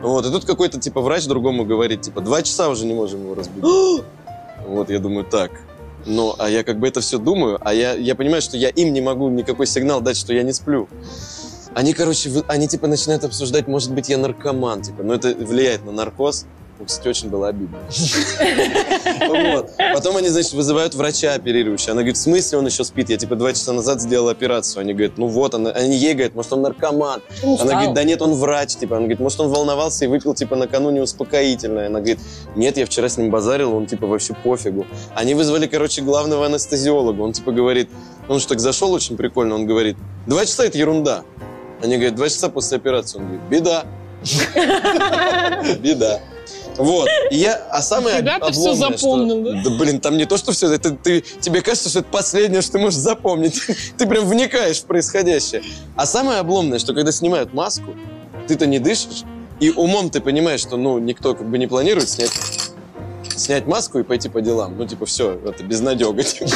Вот, и тут какой-то, типа, врач другому говорит, типа, два часа уже не можем его разбудить. вот, я думаю, так. Ну, а я как бы это все думаю, а я, я понимаю, что я им не могу никакой сигнал дать, что я не сплю. Они, короче, они типа начинают обсуждать, может быть, я наркоман, типа, но это влияет на наркоз. Ну, Кстати, очень было обидно. Потом они, значит, вызывают врача оперирующего. Она говорит, в смысле он еще спит? Я, типа, два часа назад сделал операцию. Они говорят, ну вот, они ей говорят, может, он наркоман. Она говорит, да нет, он врач, типа. Она говорит, может, он волновался и выпил, типа, накануне успокоительное. Она говорит, нет, я вчера с ним базарил, он, типа, вообще пофигу. Они вызвали, короче, главного анестезиолога. Он, типа, говорит, он же так зашел очень прикольно, он говорит, два часа это ерунда. Они говорят, два часа после операции. Он говорит, беда. Беда. Вот. И я, а самое Фига ты всё обломное, что- запомнил, да? Да, блин, там не то, что все, это ты, тебе кажется, что это последнее, что ты можешь запомнить. Ты прям вникаешь в происходящее. А самое обломное, что когда снимают маску, ты-то не дышишь, и умом ты понимаешь, что, ну, никто как бы не планирует снять снять маску и пойти по делам. Ну, типа, все, это безнадега. Типа.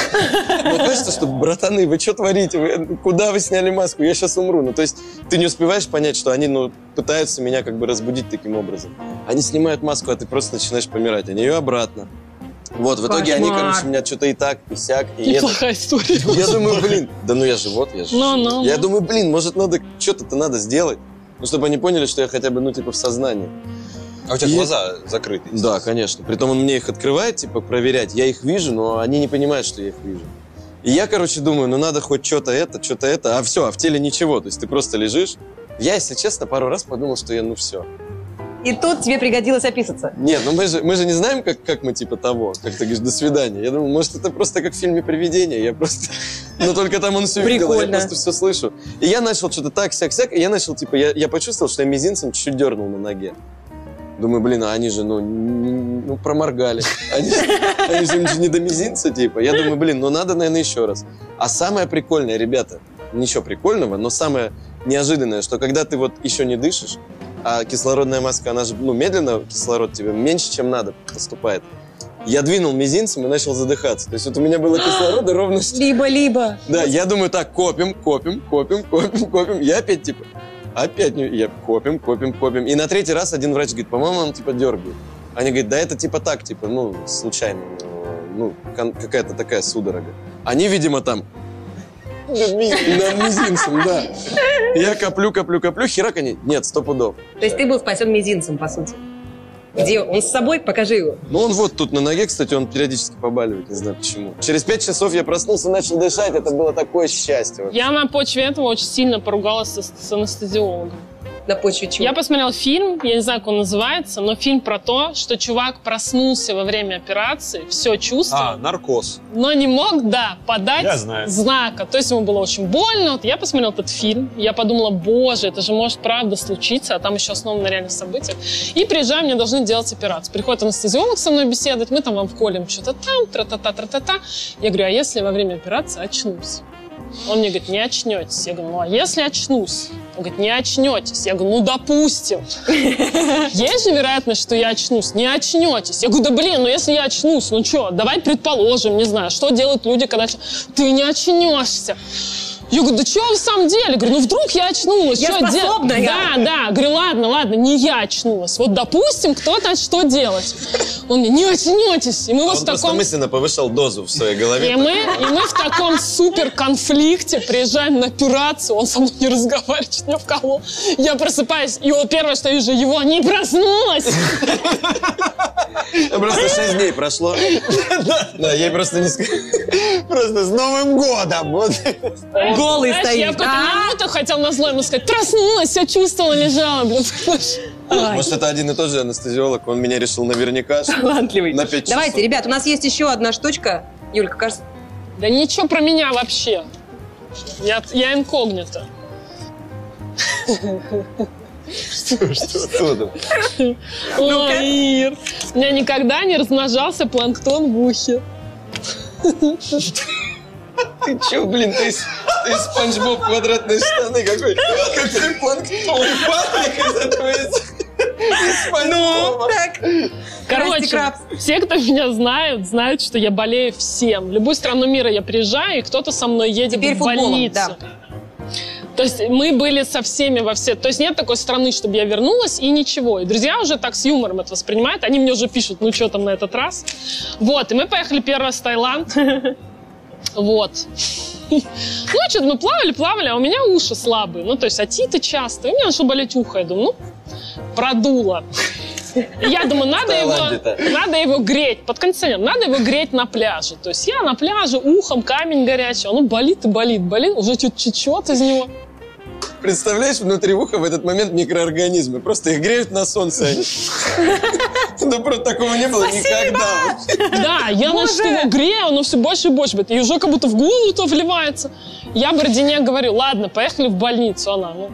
Мне кажется, что, братаны, вы что творите? Вы- куда вы сняли маску? Я сейчас умру. Ну, то есть, ты не успеваешь понять, что они, ну, пытаются меня как бы разбудить таким образом. Они снимают маску, а ты просто начинаешь помирать. Они ее обратно. Вот, в итоге они, короче, меня что-то и так, и сяк, и это. Неплохая история. Я думаю, блин, да ну я же вот, я же. Ну, ну, я ну. думаю, блин, может, надо, что-то надо сделать. Ну, чтобы они поняли, что я хотя бы, ну, типа, в сознании. А у тебя И- глаза закрыты? Да, конечно. Притом он мне их открывает, типа, проверять. Я их вижу, но они не понимают, что я их вижу. И я, короче, думаю, ну надо хоть что-то это, что-то это. А все, а в теле ничего. То есть ты просто лежишь. Я, если честно, пару раз подумал, что я, ну все. И тут тебе пригодилось описаться. Нет, ну мы же, мы же не знаем, как, как мы типа того. Как ты говоришь, до свидания. Я думаю, может, это просто как в фильме «Привидение». Я просто... Но только там он все видел, а я просто все слышу. И я начал что-то так, сяк, сяк. И я начал, типа, я, я почувствовал, что я мизинцем чуть-чуть дернул на ноге. Думаю, блин, а они же, ну, ну проморгали. Они, же- они же им же не до мизинца, типа. Я думаю, блин, ну надо, наверное, еще раз. А самое прикольное, ребята, ничего прикольного, но самое неожиданное, что когда ты вот еще не дышишь, а кислородная маска, она же, ну, медленно кислород тебе меньше, чем надо поступает. Я двинул мизинцем и начал задыхаться. То есть вот у меня было кислорода ровно... Либо-либо. Да, я думаю, так, копим, копим, копим, копим, копим. Я опять, типа, опять не... Я копим, копим, копим. И на третий раз один врач говорит, по-моему, он, типа, дергает. Они говорят, да это, типа, так, типа, ну, случайно. Ну, какая-то такая судорога. Они, видимо, там... Над мизинцем, да. Я коплю, коплю, коплю, херак они... Нет, сто пудов. То есть ты был спасен мизинцем, по сути. Где он с собой? Покажи его. Ну, он вот тут на ноге, кстати, он периодически побаливает, не знаю почему. Через пять часов я проснулся, начал дышать, это было такое счастье. Я на почве этого очень сильно поругалась с, с анестезиологом. На почве чего? Я посмотрел фильм, я не знаю, как он называется, но фильм про то, что чувак проснулся во время операции, все А, чувствовал, наркоз. но не мог, да, подать Я знаю. знака. То есть ему было очень больно. Вот я посмотрел этот фильм, я подумала, боже, это же может правда случиться, а там еще основано на реальных событиях. И приезжаю, мне должны делать операцию. Приходит анестезиолог со мной беседовать, мы там вам вколем что-то там, тра-та-та, тра-та-та. Я говорю, а если во время операции очнусь? Он мне говорит, не очнетесь. Я говорю, ну а если очнусь? Он говорит, не очнетесь. Я говорю, ну допустим. Есть же вероятность, что я очнусь? Не очнетесь. Я говорю, да блин, ну если я очнусь, ну что, давай предположим, не знаю, что делают люди, когда... Ты не очнешься. Я говорю, да что в самом деле? Говорю, ну вдруг я очнулась. Я Чё де- способная. Да, да. Говорю, ладно, ладно, не я очнулась. Вот допустим, кто-то что делать? Он мне, не очнетесь. И мы вот Он в просто таком... мысленно повышал дозу в своей голове. И мы, и мы в таком супер конфликте приезжаем на операцию, он со мной не разговаривает, чуть не вколол. Я просыпаюсь, и вот первое, что я вижу, его не проснулась. Просто 6 дней прошло. Да, ей просто не. Просто с Новым годом! Голый Знаешь, я в стоит. какой-то А? минуту хотел на зло ему сказать, проснулась, все чувствовала, лежала, блин. Может, это один и тот же анестезиолог, он меня решил наверняка. что Талантливый. На пять часов. Давайте, ребят, у нас есть еще одна штучка. Юлька, кажется, Да ничего про меня вообще. Я, я инкогнито. Что там? Ой, Ир, у меня никогда не размножался планктон в ухе. Ты чё, блин, ты, из- ты Спанч Боб квадратные штаны какой? Какой планктон? Патрик из этого из... Боба. так. Короче, все, кто меня знают, знают, что я болею всем. В любую страну мира я приезжаю, и кто-то со мной едет Теперь в футболом, больницу. да. То есть мы были со всеми во все. То есть нет такой страны, чтобы я вернулась и ничего. И друзья уже так с юмором это воспринимают. Они мне уже пишут, ну что там на этот раз. Вот, и мы поехали первый раз в Таиланд. Вот. Ну, что-то мы плавали, плавали, а у меня уши слабые. Ну, то есть отиты часто. И у меня начало болеть ухо. Я думаю, ну, продуло. Я думаю, надо его, надо его греть под кондиционер, надо его греть на пляже. То есть я на пляже, ухом камень горячий, оно болит и болит, болит, уже чуть чуть из него. Представляешь, внутри уха в этот момент микроорганизмы. Просто их греют на солнце. они. Ну, просто такого не было никогда. Да, я значит его грею, оно все больше и больше будет. И уже как будто в голову то вливается. Я Бородине говорю, ладно, поехали в больницу. Она, ну,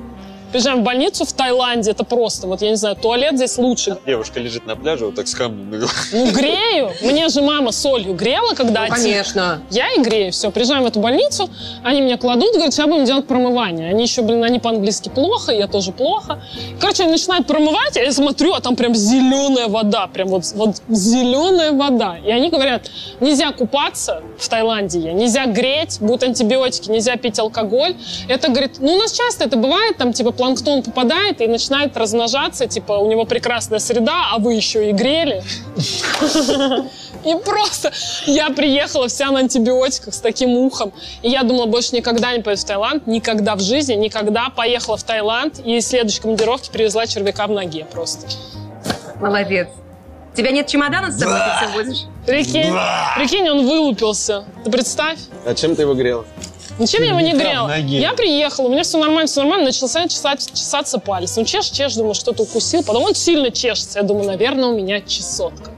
приезжаем в больницу в Таиланде, это просто, вот я не знаю, туалет здесь лучше. Девушка лежит на пляже, вот так с камнем на. Ну, грею. Мне же мама солью грела, когда Ну, конечно. Я и грею. Все, приезжаем в эту больницу, они меня кладут, говорят, сейчас будем делать промывание. Они еще, блин, они по-английски плохо, я тоже плохо. Короче, они начинают промывать, а я смотрю, а там прям зеленая вода, прям вот, вот зеленая вода. И они говорят, нельзя купаться в Таиланде, нельзя греть, будут антибиотики, нельзя пить алкоголь. Это, говорит, ну у нас часто это бывает, там типа планктон попадает и начинает размножаться, типа у него прекрасная среда, а вы еще и грели. И просто я приехала вся на антибиотиках с таким ухом. И я думала, больше никогда не поеду в Таиланд. Никогда в жизни, никогда. Поехала в Таиланд и из следующей командировки привезла червяка в ноге просто. Молодец. У тебя нет чемодана с собой, ты все будешь? Прикинь, прикинь, он вылупился. Ты представь. А чем ты его грела? Ничем я его не грела. Я приехала, у меня все нормально, все нормально. Начался чесать, чесаться палец. Ну, чеш, чеш, думаю, что-то укусил. Потом он сильно чешется. Я думаю, наверное, у меня чесотка.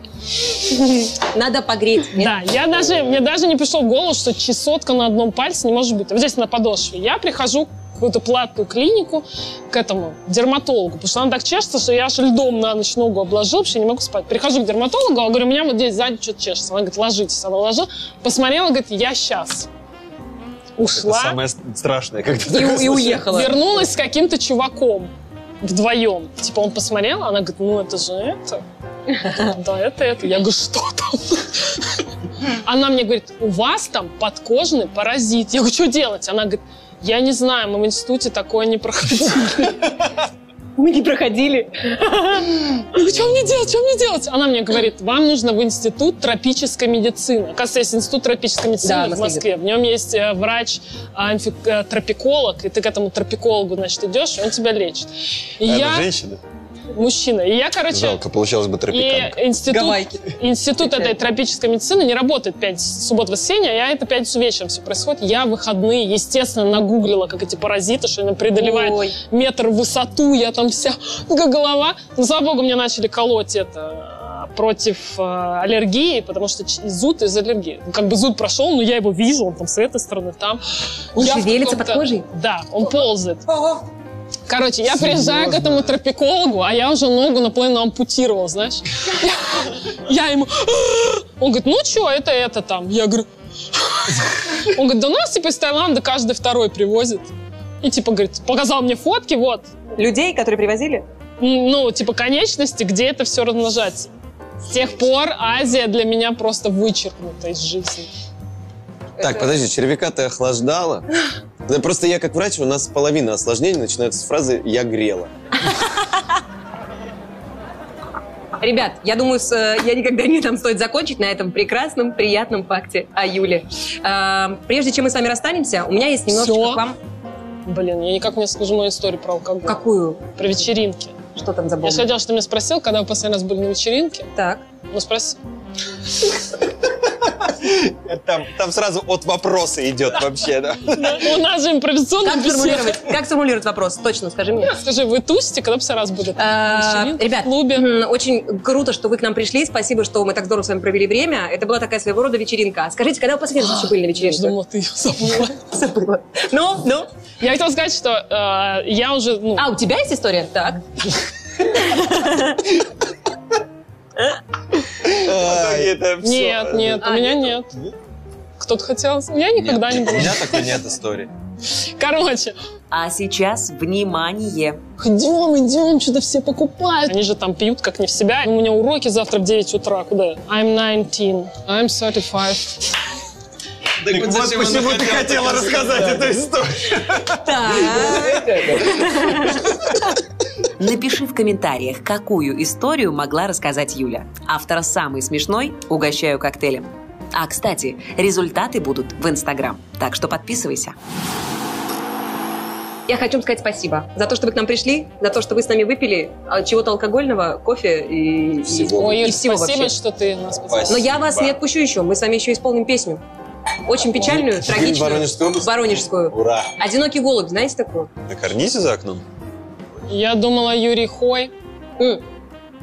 Надо погреть. нет? Да, я даже, мне даже не пришло в голову, что чесотка на одном пальце не может быть. Вот здесь на подошве. Я прихожу в какую-то платную клинику к этому дерматологу, потому что она так чешется, что я аж льдом на ночь ногу обложил, я не могу спать. Прихожу к дерматологу, а говорю, у меня вот здесь сзади что-то чешется. Она говорит, ложитесь. Она ложила, посмотрела, говорит, я сейчас. Это Ушла, самое страшное, когда И, такое и уехала. вернулась с каким-то чуваком вдвоем. Типа он посмотрел, она говорит, ну это же это. Да, это это. Я говорю, что там? Она мне говорит, у вас там подкожный паразит. Я говорю, что делать? Она говорит, я не знаю, мы в институте такое не проходили. Мы не проходили. Говорю, что мне делать, что мне делать? Она мне говорит, вам нужно в институт тропической медицины. Оказывается, есть институт тропической медицины Да, в Москве. В нем есть э, врач, а, э, тропиколог, и ты к этому тропикологу, значит, идешь, и он тебя лечит. И А я... Это женщина? Мужчина. И я, короче... Жалко, получалось бы И тропиканка. институт, Гавайки. институт этой тропической медицины не работает 5 суббот воскресенья, а я это 5 вечером все происходит. Я в выходные, естественно, нагуглила, как эти паразиты, что они преодолевают Ой. метр в высоту, я там вся как голова. Но, слава богу, мне начали колоть это э, против э, аллергии, потому что зуд из аллергии. Ну, Как бы зуд прошел, но я его вижу, он там с этой стороны, там. Он Я шевелится под кожей? Да, он ползает. Короче, я приезжаю к этому тропикологу, а я уже ногу наполовину ампутировал, знаешь. Я ему... Он говорит, ну что, это это там. Я говорю... Он говорит, да у нас типа из Таиланда каждый второй привозит. И типа, говорит, показал мне фотки, вот. Людей, которые привозили? Ну, типа конечности, где это все размножается. С тех пор Азия для меня просто вычеркнута из жизни. Так, подожди, червяка ты охлаждала? Да просто я как врач, у нас половина осложнений начинается с фразы «я грела». Ребят, я думаю, с, э, я никогда не там стоит закончить на этом прекрасном, приятном факте о Юле. А, прежде чем мы с вами расстанемся, у меня есть немножечко Всё? к вам... Блин, я никак не скажу мою историю про алкоголь. Какую? Про вечеринки. Что там Я забыл? же хотела, что ты меня спросил, когда вы последний раз были на вечеринке. Так. Ну, спроси. Там, там сразу от вопроса идет вообще, да? У нас же импровизационная Как сформулировать, как сформулировать вопрос? Точно, скажи мне. Скажи, вы тусите, когда последний раз были? А, Ребят, клубе. очень круто, что вы к нам пришли. Спасибо, что мы так здорово с вами провели время. Это была такая своего рода вечеринка. Скажите, когда вы последний раз были на вечеринке? думала, ты ее забыла. Забыла. Ну, ну. Я хотела сказать, что э, я уже, ну, А, у тебя есть история? Так. нет, нет, у А, меня нет. Кто-то хотел, я никогда не У была. меня такой нет истории. Короче, А сейчас внимание! идем, идем, что-то все покупают. Они же там пьют как не в себя. У меня уроки завтра в 9 утра. Куда я? I'm 19. I'm 35. Так вот почему ты хотела рассказать эту историю. Напиши в комментариях, какую историю могла рассказать Юля. Автора самый смешной угощаю коктейлем. А, кстати, результаты будут в Инстаграм, так что подписывайся. Я хочу вам сказать спасибо за то, что вы к нам пришли, за то, что вы с нами выпили а, чего-то алкогольного, кофе и, и- Всего. Ой, и Юль, всего спасибо, вообще. что ты нас позвала. Но я вас не отпущу еще. Мы с вами еще исполним песню. Очень печальную, трагичную. Воронежскую? Воронежскую. Ура! Одинокий голубь, знаете такую? На карнизе за окном? Я думала, Юрий Хой. М.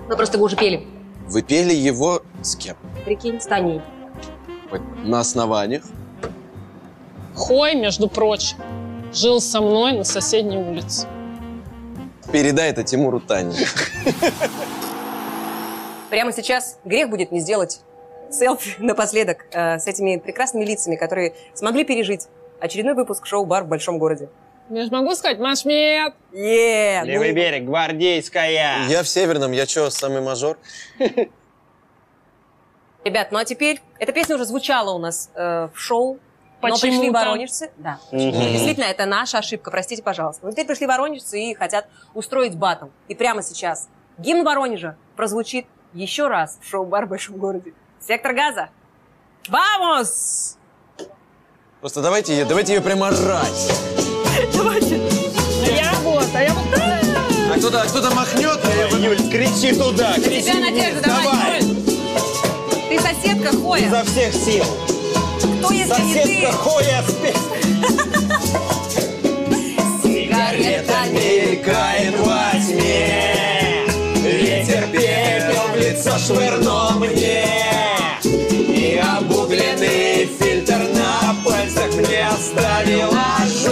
Ну, просто вы уже пели. Вы пели его с кем? Прикинь, с Таней. На основаниях? Хой, между прочим, жил со мной на соседней улице. Передай это Тимуру Тане. Прямо сейчас грех будет не сделать селфи напоследок э, с этими прекрасными лицами, которые смогли пережить очередной выпуск шоу «Бар в большом городе». Я же могу сказать, Маш, нет. Е, ну, Левый берег, гвардейская. Я в Северном, я что, самый мажор? Ребят, ну а теперь эта песня уже звучала у нас э, в шоу. Но пришли воронежцы. Да. Действительно, это наша ошибка, простите, пожалуйста. Но теперь пришли воронежцы и хотят устроить батл. И прямо сейчас гимн Воронежа прозвучит еще раз в шоу «Бар в большом городе». Сектор газа. Вамос! Просто давайте ее, давайте ее прямо орать. А кто-то, а кто-то махнет, а я вот- Юль, кричи туда, кричи. Тебя, Надежда, давай. Ты соседка Хоя. Изо всех сил. Кто, если не ты? Соседка Хоя. Сигарета Мелькает во тьме, ветер пепел в лицо швырнул мне, и обугленный фильтр на пальцах мне оставил ожог.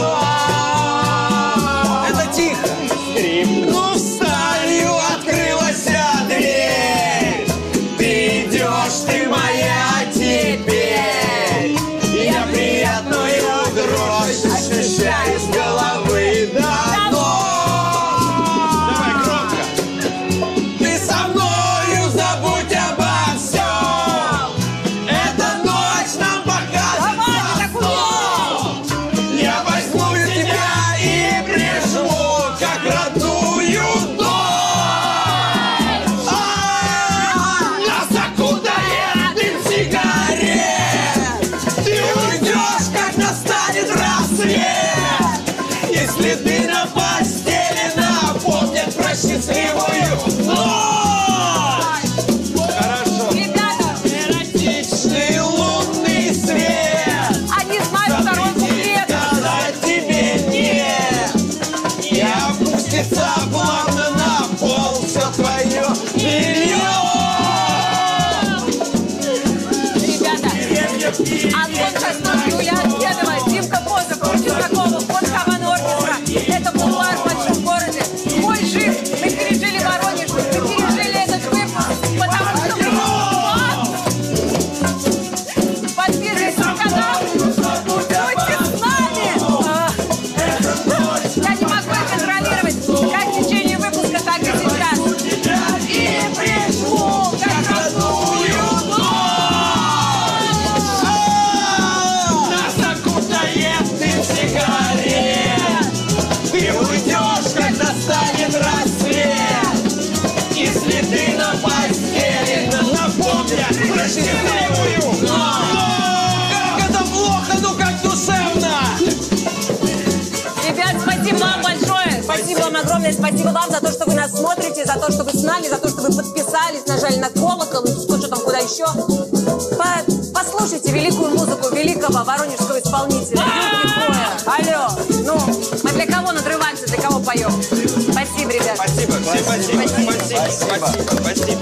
Спасибо. Спасибо, спасибо,